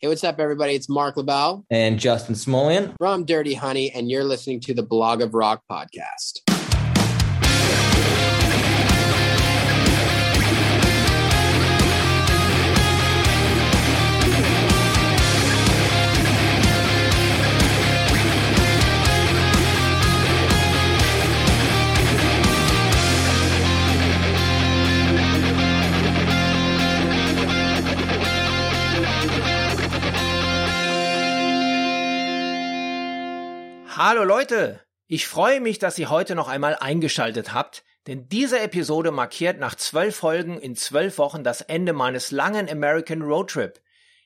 Hey, what's up, everybody? It's Marc LaBelle and Justin Smolian from Dirty Honey, and you're listening to the Blog of Rock podcast. Hallo Leute! Ich freue mich, dass ihr heute noch einmal eingeschaltet habt, denn diese Episode markiert nach zwölf Folgen in zwölf Wochen das Ende meines langen American Roadtrip.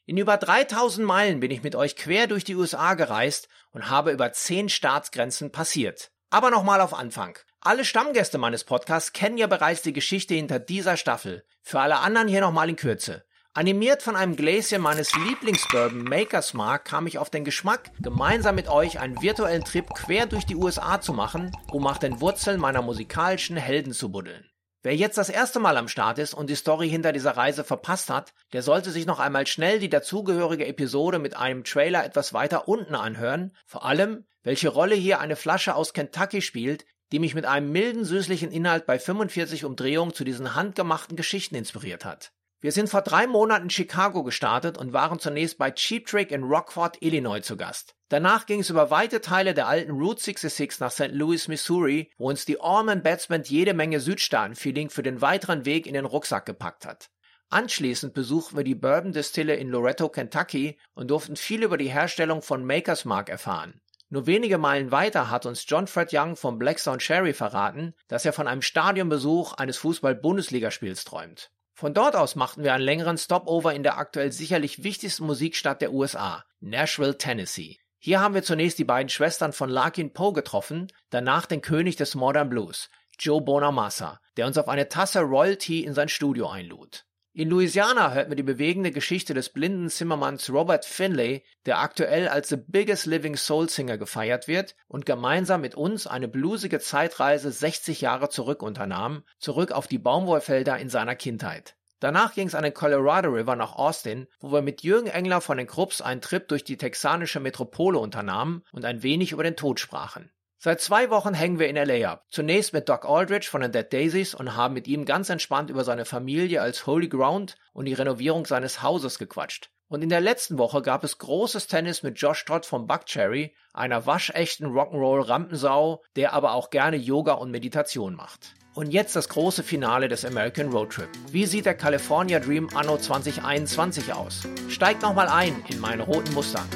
In über 3000 Meilen bin ich mit euch quer durch die USA gereist und habe über zehn Staatsgrenzen passiert. Aber nochmal auf Anfang. Alle Stammgäste meines Podcasts kennen ja bereits die Geschichte hinter dieser Staffel. Für alle anderen hier nochmal in Kürze. Animiert von einem Gläschen meines Lieblingsbourbon Makers Mark kam ich auf den Geschmack, gemeinsam mit euch einen virtuellen Trip quer durch die USA zu machen, um nach den Wurzeln meiner musikalischen Helden zu buddeln. Wer jetzt das erste Mal am Start ist und die Story hinter dieser Reise verpasst hat, der sollte sich noch einmal schnell die dazugehörige Episode mit einem Trailer etwas weiter unten anhören, vor allem, welche Rolle hier eine Flasche aus Kentucky spielt, die mich mit einem milden süßlichen Inhalt bei 45 Umdrehungen zu diesen handgemachten Geschichten inspiriert hat. Wir sind vor drei Monaten in Chicago gestartet und waren zunächst bei Cheap Trick in Rockford, Illinois zu Gast. Danach ging es über weite Teile der alten Route 66 nach St. Louis, Missouri, wo uns die Allman Bats Band jede Menge Südstaaten-Feeling für den weiteren Weg in den Rucksack gepackt hat. Anschließend besuchten wir die Bourbon Distille in Loretto, Kentucky und durften viel über die Herstellung von Maker's Mark erfahren. Nur wenige Meilen weiter hat uns John Fred Young vom Blackstone Cherry verraten, dass er von einem Stadionbesuch eines Fußball-Bundesligaspiels träumt. Von dort aus machten wir einen längeren Stopover in der aktuell sicherlich wichtigsten Musikstadt der USA, Nashville, Tennessee. Hier haben wir zunächst die beiden Schwestern von Larkin Poe getroffen, danach den König des Modern Blues, Joe Bonamassa, der uns auf eine Tasse Royalty in sein Studio einlud. In Louisiana hört man die bewegende Geschichte des blinden Zimmermanns Robert Finlay, der aktuell als the biggest living soul singer gefeiert wird und gemeinsam mit uns eine bluesige Zeitreise 60 Jahre zurück unternahm, zurück auf die Baumwollfelder in seiner Kindheit. Danach ging es an den Colorado River nach Austin, wo wir mit Jürgen Engler von den Krupps einen Trip durch die texanische Metropole unternahmen und ein wenig über den Tod sprachen. Seit zwei Wochen hängen wir in LA ab. Zunächst mit Doc Aldrich von den Dead Daisies und haben mit ihm ganz entspannt über seine Familie als Holy Ground und die Renovierung seines Hauses gequatscht. Und in der letzten Woche gab es großes Tennis mit Josh Todd vom Buckcherry, einer waschechten Rock'n'Roll Rampensau, der aber auch gerne Yoga und Meditation macht. Und jetzt das große Finale des American Road Trip. Wie sieht der California Dream anno 2021 aus? Steigt nochmal ein in meinen roten Mustang.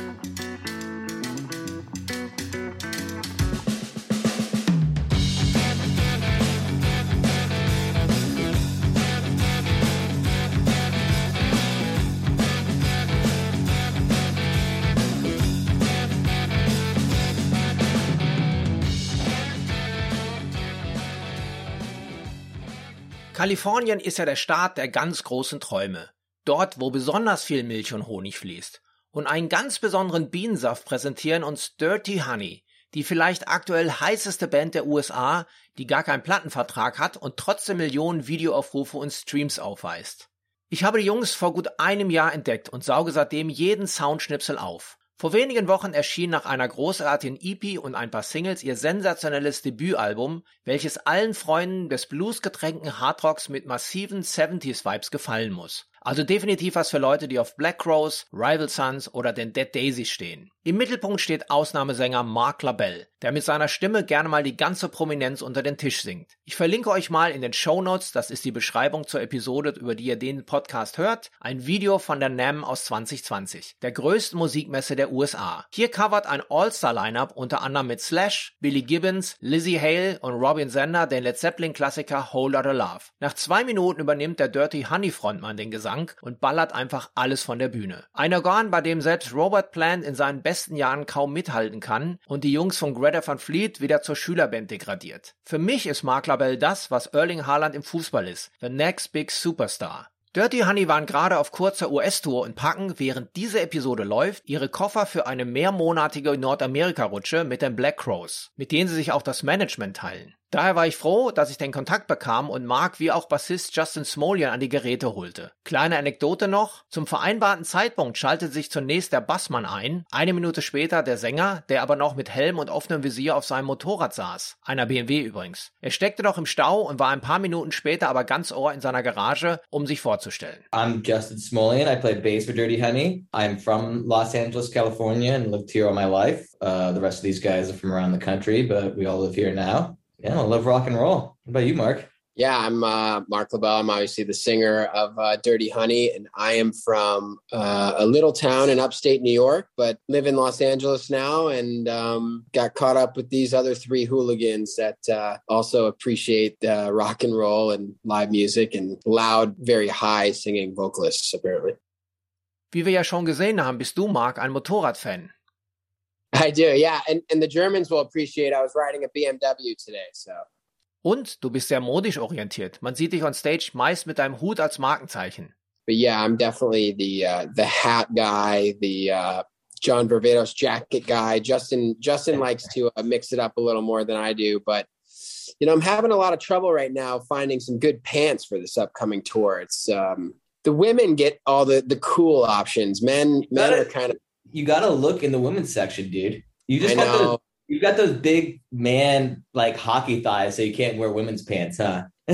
Kalifornien ist ja der Staat der ganz großen Träume. Dort, wo besonders viel Milch und Honig fließt. Und einen ganz besonderen Bienensaft präsentieren uns Dirty Honey, die vielleicht aktuell heißeste Band der USA, die gar keinen Plattenvertrag hat und trotzdem Millionen Videoaufrufe und Streams aufweist. Ich habe die Jungs vor gut einem Jahr entdeckt und sauge seitdem jeden Soundschnipsel auf. Vor wenigen Wochen erschien nach einer großartigen EP und ein paar Singles ihr sensationelles Debütalbum, welches allen Freunden des bluesgetränkten Hardrocks mit massiven 70s Vibes gefallen muss. Also definitiv was für Leute, die auf Black Rose, Rival Sons oder den Dead Daisies stehen. Im Mittelpunkt steht Ausnahmesänger Mark LaBelle, der mit seiner Stimme gerne mal die ganze Prominenz unter den Tisch singt. Ich verlinke euch mal in den Show Notes, das ist die Beschreibung zur Episode, über die ihr den Podcast hört, ein Video von der NAM aus 2020, der größten Musikmesse der USA. Hier covert ein All-Star-Lineup unter anderem mit Slash, Billy Gibbons, Lizzie Hale und Robin Sender den Led Zeppelin-Klassiker Whole Lotta Love. Nach zwei Minuten übernimmt der Dirty Honey Frontmann den Gesang Bank und ballert einfach alles von der Bühne. Ein Organ, bei dem selbst Robert Plant in seinen besten Jahren kaum mithalten kann und die Jungs von Greta van Fleet wieder zur Schülerband degradiert. Für mich ist Mark Labelle das, was Erling Haaland im Fußball ist. The next big superstar. Dirty Honey waren gerade auf kurzer US-Tour und packen, während diese Episode läuft, ihre Koffer für eine mehrmonatige Nordamerika-Rutsche mit den Black Crows, mit denen sie sich auch das Management teilen. Daher war ich froh, dass ich den Kontakt bekam und Mark wie auch Bassist Justin Smolian an die Geräte holte. Kleine Anekdote noch, zum vereinbarten Zeitpunkt schaltete sich zunächst der Bassmann ein, eine Minute später der Sänger, der aber noch mit Helm und offenem Visier auf seinem Motorrad saß, einer BMW übrigens. Er steckte noch im Stau und war ein paar Minuten später aber ganz ohr in seiner Garage, um sich vorzustellen. I'm Justin Smolian, I play bass for Dirty Honey. I'm from Los Angeles, California and lived here all my life. Uh, the rest of these guys are from around the country, but we all live here now. Yeah, I love rock and roll. What about you, Marc? Yeah, I'm uh, Marc LaBelle. I'm obviously the singer of uh, Dirty Honey, and I am from uh, a little town in upstate New York, but live in Los Angeles now, and um, got caught up with these other three hooligans that uh, also appreciate uh, rock and roll and live music and loud, very high singing vocalists. Apparently, Wie wir ja schon gesehen haben, bist du, Marc, ein Motorradfan. I do. Yeah, and and the Germans will appreciate. I was riding a BMW today, so. Und du bist sehr modisch orientiert. Man sieht dich on stage meist mit deinem Hut als Markenzeichen. but yeah, I'm definitely the uh, the hat guy, the uh, John Varvatos jacket guy. Justin Justin likes to uh, mix it up a little more than I do, but you know I'm having a lot of trouble right now finding some good pants for this upcoming tour. It's um, the women get all the the cool options. Men men are kind of You gotta look in the women's section, dude. You just got those, you got those big man like hockey thighs, so you can't wear women's pants, huh?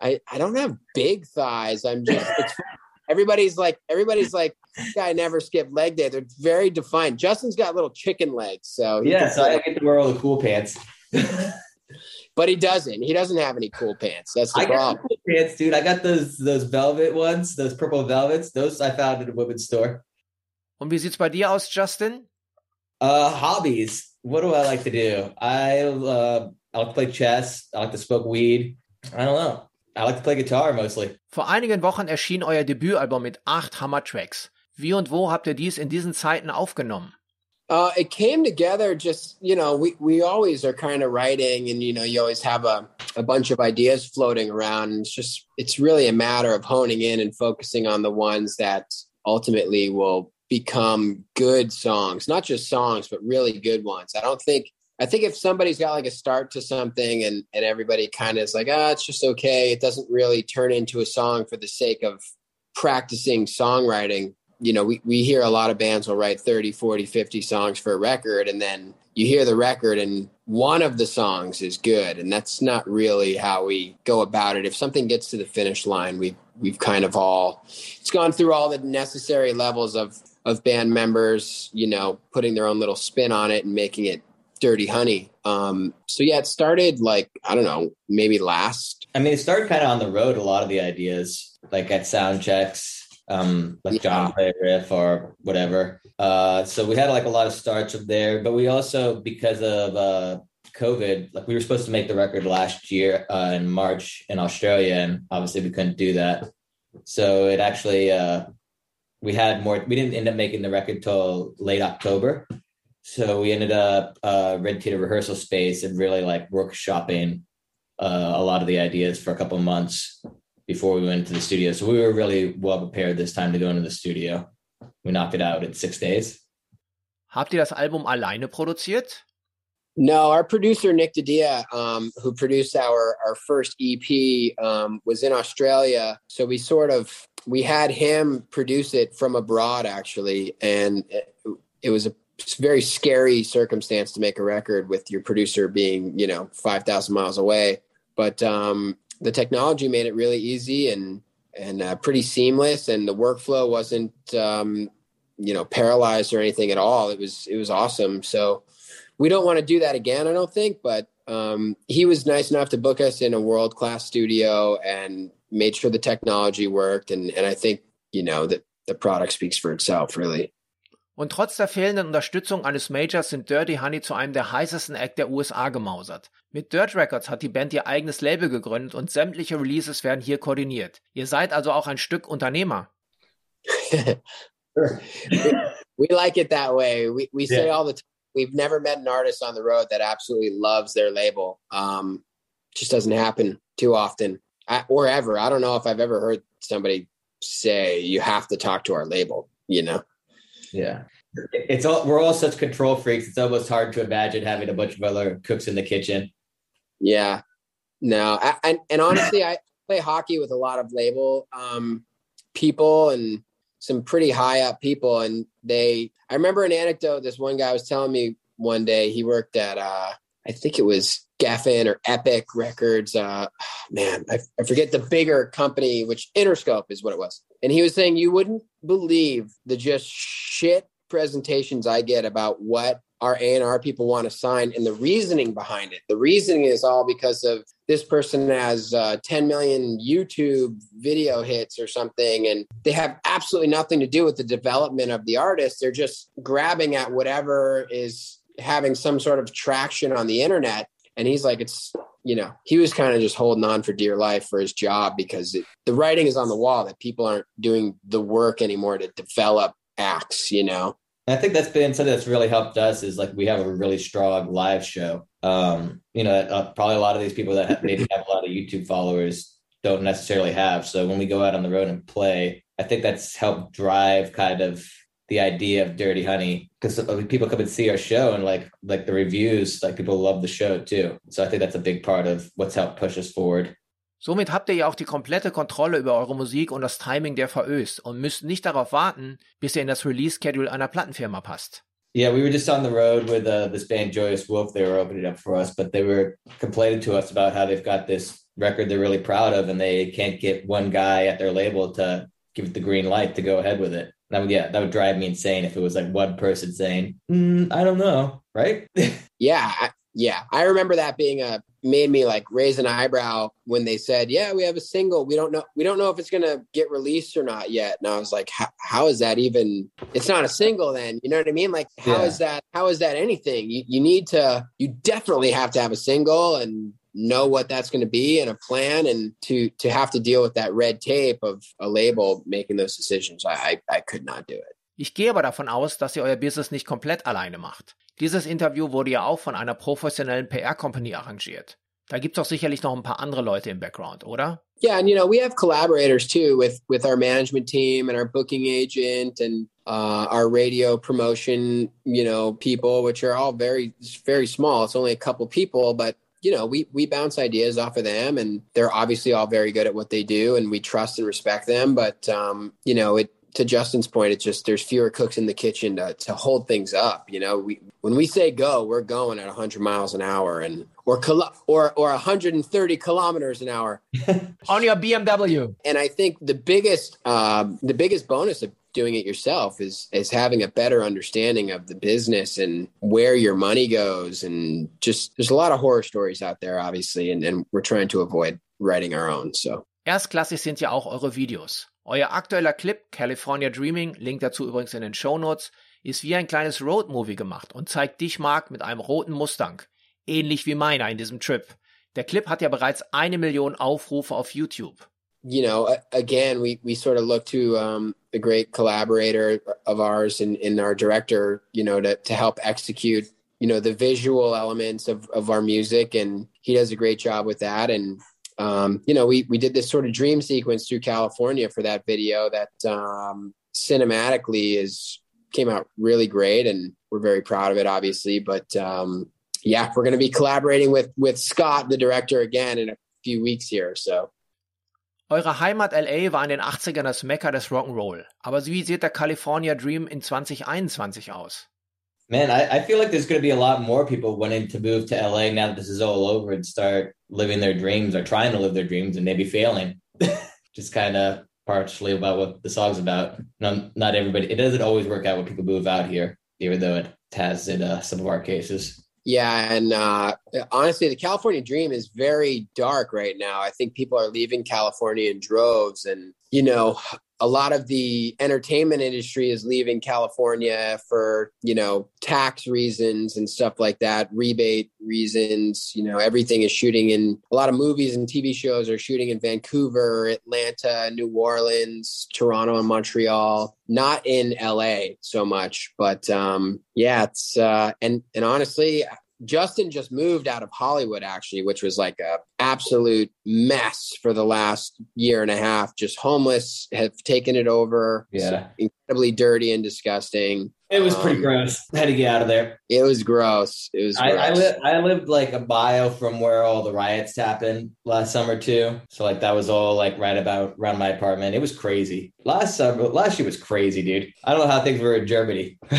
I I don't have big thighs. I'm just it's everybody's like everybody's like this guy never skipped leg day. They're very defined. Justin's got little chicken legs, so yeah, so I get to wear all the cool pants. but he doesn't. He doesn't have any cool pants. That's the I problem. cool pants, dude. I got those those velvet ones, those purple velvets. Those I found at a women's store. Und wie sieht's bei dir aus, Justin? Uh, hobbies. What do I like to do? I uh, I like to play chess. I like to smoke weed. I don't know. I like to play guitar mostly. Vor einigen Wochen erschien euer Debütalbum mit acht Hammer-Tracks. Wie und wo habt ihr dies in diesen Zeiten aufgenommen? Uh, it came together just, you know, we, we always are kind of writing and, you know, you always have a, a bunch of ideas floating around. And it's just, it's really a matter of honing in and focusing on the ones that ultimately will become good songs, not just songs, but really good ones. I don't think, I think if somebody's got like a start to something and, and everybody kind of is like, ah, it's just okay. It doesn't really turn into a song for the sake of practicing songwriting you know, we, we hear a lot of bands will write 30, 40, 50 songs for a record, and then you hear the record and one of the songs is good. And that's not really how we go about it. If something gets to the finish line, we we've kind of all it's gone through all the necessary levels of of band members, you know, putting their own little spin on it and making it dirty honey. Um, so yeah, it started like, I don't know, maybe last I mean, it started kind of on the road. A lot of the ideas, like at sound checks, um, like John play riff or whatever. Uh, so we had like a lot of starts up there, but we also because of uh, COVID, like we were supposed to make the record last year uh, in March in Australia, and obviously we couldn't do that. So it actually uh, we had more. We didn't end up making the record till late October. So we ended up uh, renting a rehearsal space and really like workshopping uh, a lot of the ideas for a couple of months before we went into the studio. So we were really well prepared this time to go into the studio. We knocked it out in six days. Habt ihr das Album alleine produziert? No, our producer Nick DiDia, um, who produced our our first EP, um, was in Australia. So we sort of we had him produce it from abroad, actually, and it, it was a very scary circumstance to make a record with your producer being, you know, five thousand miles away. But um, the technology made it really easy and and uh, pretty seamless, and the workflow wasn't, um, you know, paralyzed or anything at all. It was it was awesome. So we don't want to do that again, I don't think, but um, he was nice enough to book us in a world class studio and made sure the technology worked. And, and I think, you know, that the product speaks for itself, really. Und trotz der fehlenden Unterstützung eines Majors sind Dirty Honey zu einem der heißesten Act der USA gemausert. Mit Dirt Records hat die Band ihr eigenes Label gegründet und sämtliche Releases werden hier koordiniert. Ihr seid also auch ein Stück Unternehmer. we like it that way. We, we say Yeah. all the time, we've never met an artist on the road that absolutely loves their label. Um, just doesn't happen too often I, or ever. I don't know if I've ever heard somebody say you have to talk to our label, you know? Yeah. It's all we're all such control freaks. It's almost hard to imagine having a bunch of other cooks in the kitchen. Yeah. No. I, and, and honestly, I play hockey with a lot of label um, people and some pretty high up people. And they, I remember an anecdote. This one guy was telling me one day he worked at, uh, I think it was Geffen or Epic Records. Uh, man, I, I forget the bigger company, which Interscope is what it was. And he was saying, you wouldn't believe the just shit presentations I get about what our A&R people want to sign and the reasoning behind it. The reasoning is all because of this person has uh, 10 million YouTube video hits or something, and they have absolutely nothing to do with the development of the artist. They're just grabbing at whatever is having some sort of traction on the internet. And he's like, it's, you know, he was kind of just holding on for dear life for his job because it, the writing is on the wall that people aren't doing the work anymore to develop acts, you know? I think that's been something that's really helped us is like we have a really strong live show. Um, you know, uh, probably a lot of these people that maybe have a lot of YouTube followers don't necessarily have. So when we go out on the road and play, I think that's helped drive kind of the idea of Dirty Honey because people come and see our show and like like the reviews, like people love the show too. So I think that's a big part of what's helped push us forward. Somit habt ihr ja auch die komplette Kontrolle über eure Musik und das Timing der VÖs und müsst nicht darauf warten, bis ihr in das Release-Schedule einer Plattenfirma passt. Yeah, we were just on the road with uh, this band Joyous Wolf. They were opening up for us, but they were complaining to us about how they've got this record they're really proud of, and they can't get one guy at their label to give it the green light to go ahead with it. That would yeah, that would drive me insane if it was like one person saying, mm, "I don't know," right? yeah, I, yeah, I remember that being a made me like raise an eyebrow when they said, "Yeah, we have a single. We don't know. We don't know if it's gonna get released or not yet." And I was like, "How is that even? It's not a single, then. You know what I mean? Like, how yeah. is that? How is that anything? You you need to. You definitely have to have a single and know what that's going to be and a plan and to to have to deal with that red tape of a label making those decisions. I I, I could not do it. Ich gehe aber davon aus, dass ihr euer Business nicht komplett alleine macht. Dieses Interview wurde ja auch von einer professionellen PR-Company arrangiert. Da gibt's auch sicherlich noch ein paar andere Leute im Background, oder? Yeah, and you know, we have collaborators too with with our management team and our booking agent and uh, our radio promotion, you know, people, which are all very very small. It's only a couple people, but you know, we we bounce ideas off of them, and they're obviously all very good at what they do, and we trust and respect them. But um, you know, it to Justin's point, it's just there's fewer cooks in the kitchen to, to hold things up. You know, we when we say go, we're going at 100 miles an hour and or or or 130 kilometers an hour on your BMW. And I think the biggest um, the biggest bonus of doing it yourself is is having a better understanding of the business and where your money goes and just there's a lot of horror stories out there obviously and, and we're trying to avoid writing our own so Erstklassig sind ja auch eure Videos. Euer aktueller Clip California Dreaming, Link dazu übrigens in den Show Notes, ist wie ein kleines Roadmovie gemacht und zeigt dich, Mark, mit einem roten Mustang. Ähnlich wie meiner in diesem Trip. Der Clip hat ja bereits eine Million Aufrufe auf YouTube. You know, again, we, we sort of look to um, the great collaborator of ours and, and our director, you know, to, to help execute, you know, the visual elements of, of our music. And he does a great job with that. And um, you know, we we did this sort of dream sequence through California for that video that um, cinematically is came out really great, and we're very proud of it, obviously. But um, yeah, we're going to be collaborating with with Scott, the director, again in a few weeks here. So. Eure Heimat LA war in den 80ern das Mekka des Rock'n'Roll. Aber wie sieht der California Dream in 2021 aus? Man, I, I feel like there's going to be a lot more people wanting to move to LA now that this is all over and start living their dreams or trying to live their dreams and maybe failing. Just kind of partially about what the song's about. No, not everybody. It doesn't always work out when people move out here, even though it has in uh, some of our cases. Yeah, and uh, honestly, the California dream is very dark right now. I think people are leaving California in droves, and you know, a lot of the entertainment industry is leaving California for, you know, tax reasons and stuff like that, rebate reasons. You know, everything is shooting in a lot of movies and TV shows are shooting in Vancouver, Atlanta, New Orleans, Toronto, and Montreal. Not in LA so much, but um, yeah, it's uh, and and honestly, Justin just moved out of Hollywood, actually, which was like a absolute mess for the last year and a half. Just homeless, have taken it over. Yeah. incredibly dirty and disgusting. It was pretty Um, gross. I had to get out of there. It was gross. It was. I, I, li- I lived like a bio from where all the riots happened last summer too. So like that was all like right about around my apartment. It was crazy. Last summer, last year was crazy, dude. I don't know how things were in Germany.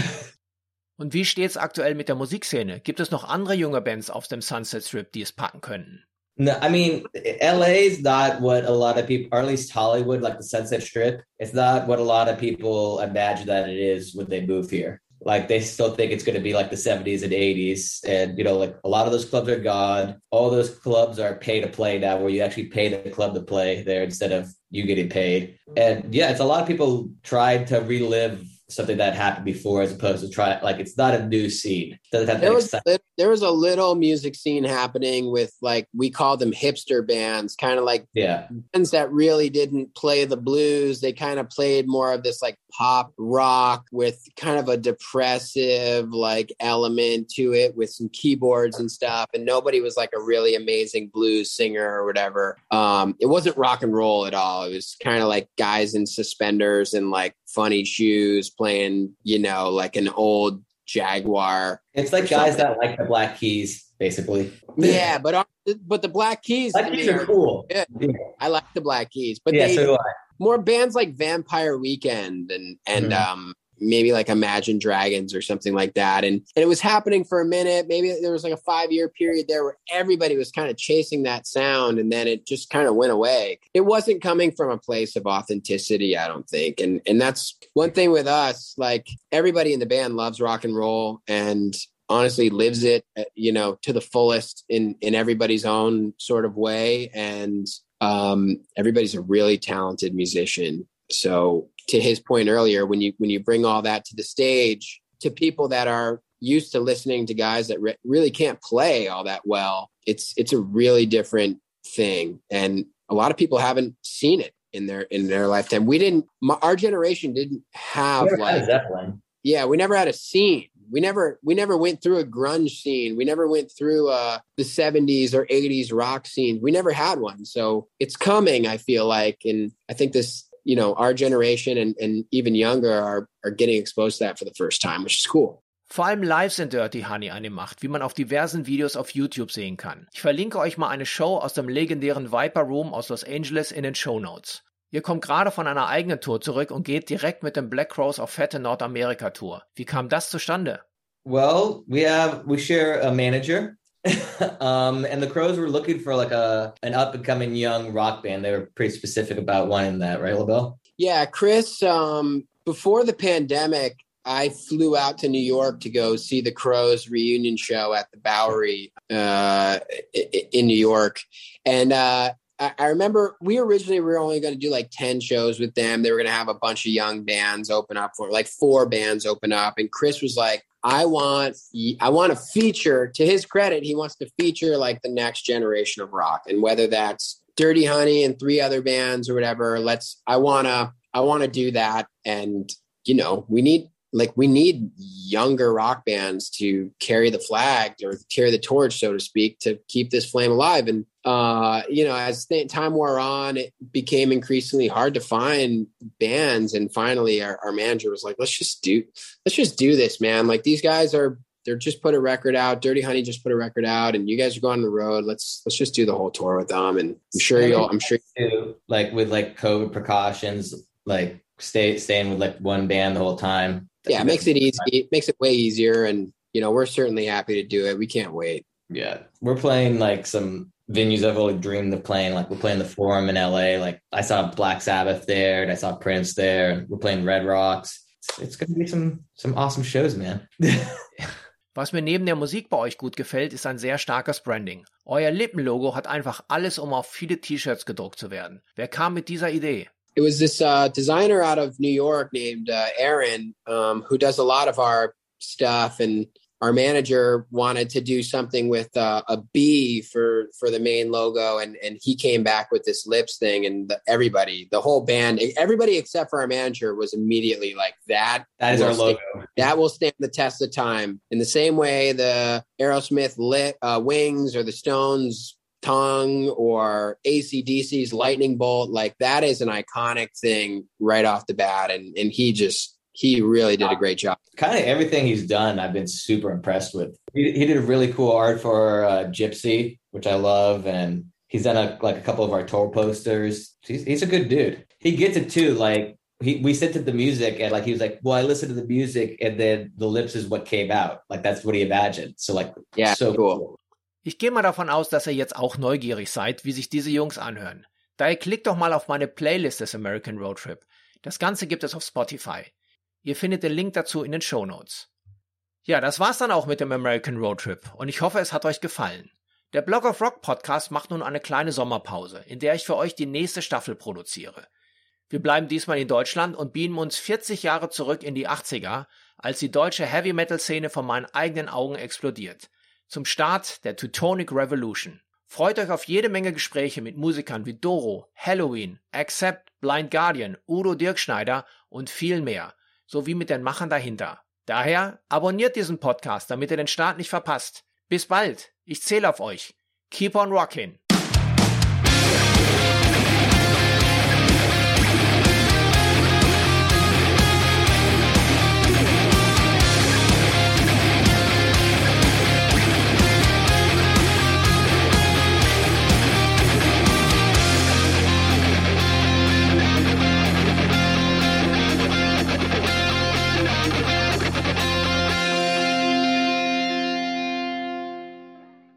Und wie steht's aktuell mit der Musikszene? Gibt es noch andere junge Bands auf dem Sunset Strip, die es packen könnten? No, I mean, LA is not what a lot of people, or at least Hollywood, like the Sunset Strip, it's not what a lot of people imagine that it is when they move here. Like they still think it's going to be like the 70s and 80s. And, you know, like a lot of those clubs are gone. All those clubs are pay to play now, where you actually pay the club to play there instead of you getting paid. And yeah, it's a lot of people tried to relive something that happened before as opposed to try, like, it's not a new scene. Doesn't have there was there was a little music scene happening with like we call them hipster bands, kind of like Yeah. bands that really didn't play the blues. They kind of played more of this like pop rock with kind of a depressive like element to it with some keyboards and stuff. And nobody was like a really amazing blues singer or whatever. Um, it wasn't rock and roll at all. It was kind of like guys in suspenders and like funny shoes playing, you know, like an old Jaguar. It's like guys something. that like the Black Keys, basically. Yeah, but but the Black Keys, Black to Keys are cool. Yeah. I like the Black Keys, but yeah, they so I. more bands like Vampire Weekend and and Mhm. um maybe like Imagine Dragons or something like that. And, and it was happening for a minute. Maybe there was like a five year period there where everybody was kind of chasing that sound and then it just kind of went away. It wasn't coming from a place of authenticity, I don't think. And and that's one thing with us, like everybody in the band loves rock and roll and honestly lives it uh, you know to the fullest in in everybody's own sort of way and um everybody's a really talented musician so to his point earlier when you when you bring all that to the stage to people that are used to listening to guys that re- really can't play all that well it's it's a really different thing. And a lot of people haven't seen it in their in their lifetime. We didn't my, our generation didn't have like yeah we never had a scene. We never we never went through a grunge scene. We never went through uh the 70s or 80s rock scene. We never had one. So it's coming i feel like. And i think this you know our generation and, and even younger are are getting exposed to that for the first time which is cool Vor allem live sind Dirty Honey eine Macht, wie man auf diversen Videos auf YouTube sehen kann. Ich verlinke euch mal eine Show aus dem legendären Viper Room aus Los Angeles in den Show Notes. Ihr kommt gerade von einer eigenen Tour zurück und geht direkt mit dem Black Crows auf fette Nordamerika-Tour. Wie kam das zustande? Well, we have we share a manager. um, and the Crowes were looking for like a an up and coming young rock band. They were pretty specific about wanting that, right, LaBelle? yeah chris um before the pandemic i flew out to new york to go see the crowes reunion show at the bowery uh in new york and uh I I remember we originally were only going to do like 10 shows with them. They were going to have a bunch of young bands open up for like four bands open up. And Chris was like, I want, I want to feature to his credit. He wants to feature like the next generation of rock and whether that's Dirty Honey and three other bands or whatever. Let's, I want to, I want to do that. And, you know, we need, like, we need younger rock bands to carry the flag or carry the torch, so to speak, to keep this flame alive. And, uh, you know, as th- time wore on, it became increasingly hard to find bands. And finally, our, our manager was like, let's just do, let's just do this, man. Like, these guys are, they're just put a record out. Dirty Honey just put a record out, and you guys are going on the road. Let's let's just do the whole tour with them. And I'm sure you'll. I'm sure. Too, like with like COVID precautions, like stay staying with like one band the whole time. Yeah, it makes it easy. It makes it way easier, and you know we're certainly happy to do it. We can't wait. Yeah, we're playing like some venues I've always dreamed of playing. Like we're playing the Forum in LA. Like I saw Black Sabbath there, and I saw Prince there. And we're playing Red Rocks. It's, it's gonna be some some awesome shows, man. Was mir neben der Musik bei euch gut gefällt, ist ein sehr starkes Branding. Euer Lippenlogo hat einfach alles, um auf viele T-Shirts gedruckt zu werden. Wer kam mit dieser Idee? It was this uh, designer out of New York named uh, Aaron, um, who does a lot of our stuff, and our manager wanted to do something with uh, a B for for the main logo, and and he came back with this lips thing, and the, everybody, the whole band, everybody except for our manager was immediately like that. That is our logo. Stand, that will stand the test of time. In the same way, the Aerosmith lit uh, wings or the Stones tongue or ACDC's lightning bolt, like that is an iconic thing right off the bat, and and he just he really did a great job. Kind of everything he's done, I've been super impressed with. He, he did a really cool art for uh, Gypsy, which I love, and he's done a, like a couple of our tour posters. He's, he's a good dude. He gets it too. Like he, we sent to the music, and like he was like, "Well, I listened to the music, and then the lips is what came out. Like that's what he imagined." So like, yeah, so cool. Ich gehe mal davon aus, dass ihr jetzt auch neugierig seid, wie sich diese Jungs anhören. Daher klickt doch mal auf meine Playlist des American Road Trip. Das Ganze gibt es auf Spotify. Ihr findet den Link dazu in den Show Notes. Ja, das war's dann auch mit dem American Road Trip und ich hoffe, es hat euch gefallen. Der Blog of Rock Podcast macht nun eine kleine Sommerpause, in der ich für euch die nächste Staffel produziere. Wir bleiben diesmal in Deutschland und beamen uns 40 Jahre zurück in die 80er, als die deutsche Heavy Metal Szene vor meinen eigenen Augen explodiert. Zum Start der Teutonic Revolution. Freut euch auf jede Menge Gespräche mit Musikern wie Doro, Halloween, Accept, Blind Guardian, Udo Dirkschneider und viel mehr sowie mit den Machern dahinter. Daher abonniert diesen Podcast, damit ihr den Start nicht verpasst. Bis bald. Ich zähle auf euch. Keep on rocking.